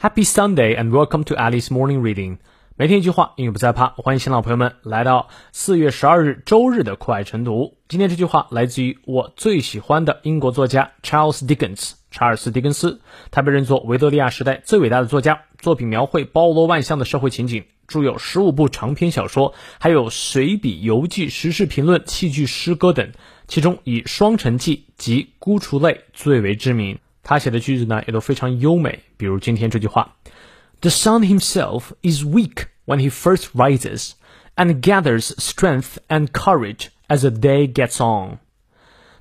Happy Sunday and welcome to Alice Morning Reading。每天一句话，英语不再怕。欢迎新老朋友们来到四月十二日周日的酷爱晨读。今天这句话来自于我最喜欢的英国作家 Charles Dickens，查尔斯·狄更斯。他被认作维多利亚时代最伟大的作家，作品描绘包罗万象的社会情景，著有十五部长篇小说，还有随笔、游记、时事评论、戏剧、诗歌等。其中以《双城记》及《孤雏泪》最为知名。他写的句子呢，也都非常优美。比如今天这句话：“The sun himself is weak when he first rises, and gathers strength and courage as the day gets on。”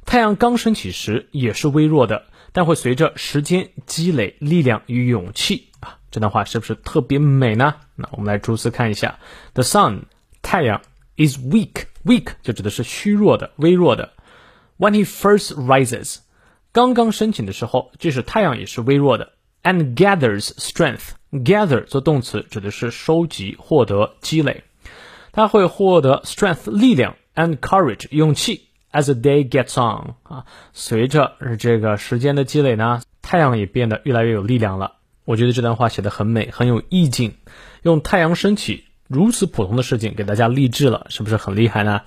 太阳刚升起时也是微弱的，但会随着时间积累力量与勇气啊！这段话是不是特别美呢？那我们来逐词看一下：“The sun，太阳，is weak，weak 就指的是虚弱的、微弱的。When he first rises。” 刚刚申请的时候，即使太阳也是微弱的。And gathers strength. Gather 做动词，指的是收集、获得、积累。它会获得 strength 力量，and courage 勇气。As the day gets on 啊，随着这个时间的积累呢，太阳也变得越来越有力量了。我觉得这段话写的很美，很有意境。用太阳升起如此普通的事情给大家励志了，是不是很厉害呢？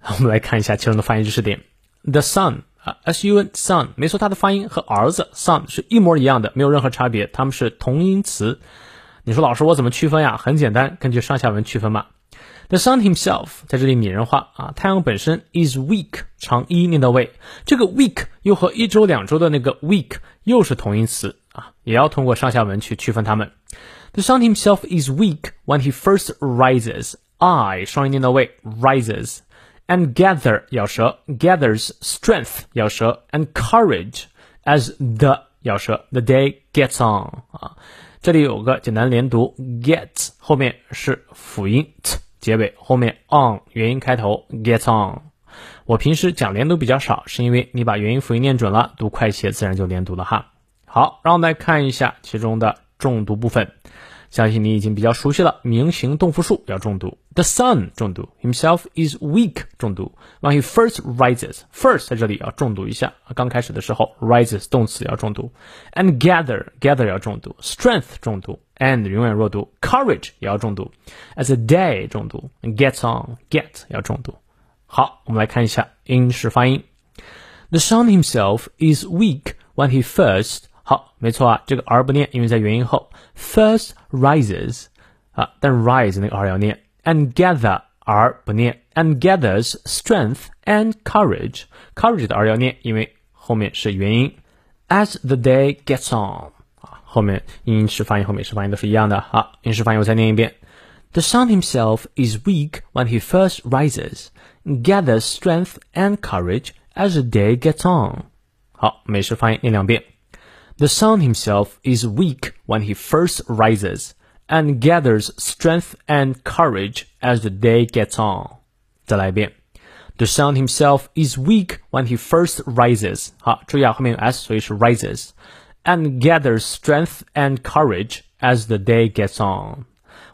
我们来看一下其中的发音知识点。The sun。啊，s u n son，没错，它的发音和儿子 son 是一模一样的，没有任何差别，它们是同音词。你说老师我怎么区分呀？很简单，根据上下文区分嘛。The sun himself 在这里拟人化啊，太阳本身 is weak，长一念到位，这个 weak 又和一周两周的那个 week 又是同音词啊，也要通过上下文去区分它们。The sun himself is weak when he first rises，I 双音念到位，rises。And gather 咬舌，gathers strength 咬舌，and courage as the 咬舌，the day gets on 啊，这里有个简单连读，get 后面是辅音 t 结尾，后面 on 元音开头，get on。我平时讲连读比较少，是因为你把元音辅音念准了，读快些，自然就连读了哈。好，让我们来看一下其中的重读部分。相信你已经比较熟悉了，名形动复数要重读。The sun 重读，himself is weak 重读。When he first rises，first 在这里要重读一下，刚开始的时候 rises 动词要重读。And gather gather 要重读，strength 重读，and 永远弱读，courage 也要重读。As a day 重读，get on get 要重读。好，我们来看一下英式发音。The sun himself is weak when he first 好，没错啊，这个 r 不念，因为在元音后。First rises 啊，但 rise 那个 r 要念。And gather r 不念。And gathers strength and courage。courage 的 r 要念，因为后面是元音。As the day gets on 啊，后面英式发音和美式发音都是一样的。好，英式发音我再念一遍。The sun himself is weak when he first rises, gathers strength and courage as the day gets on。好，美式发音念两遍。 the sun himself is weak when he first rises, and gathers strength and courage as the day gets on. 再来一遍。The sun himself is weak when he first rises. 好，注意啊，后面有 s，所以是 rises, and gathers strength and courage as the day gets on.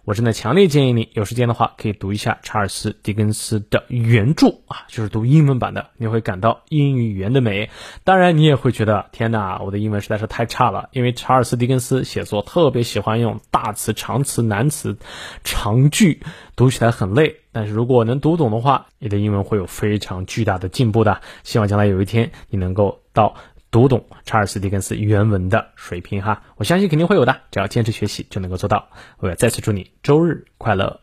我真的强烈建议你有时间的话，可以读一下查尔斯·狄更斯的原著啊，就是读英文版的，你会感到英语语言的美。当然，你也会觉得天哪，我的英文实在是太差了。因为查尔斯·狄更斯写作特别喜欢用大词、长词、难词、长句，读起来很累。但是如果能读懂的话，你的英文会有非常巨大的进步的。希望将来有一天你能够到。读懂查尔斯·狄更斯原文的水平哈，我相信肯定会有的，只要坚持学习就能够做到。我要再次祝你周日快乐。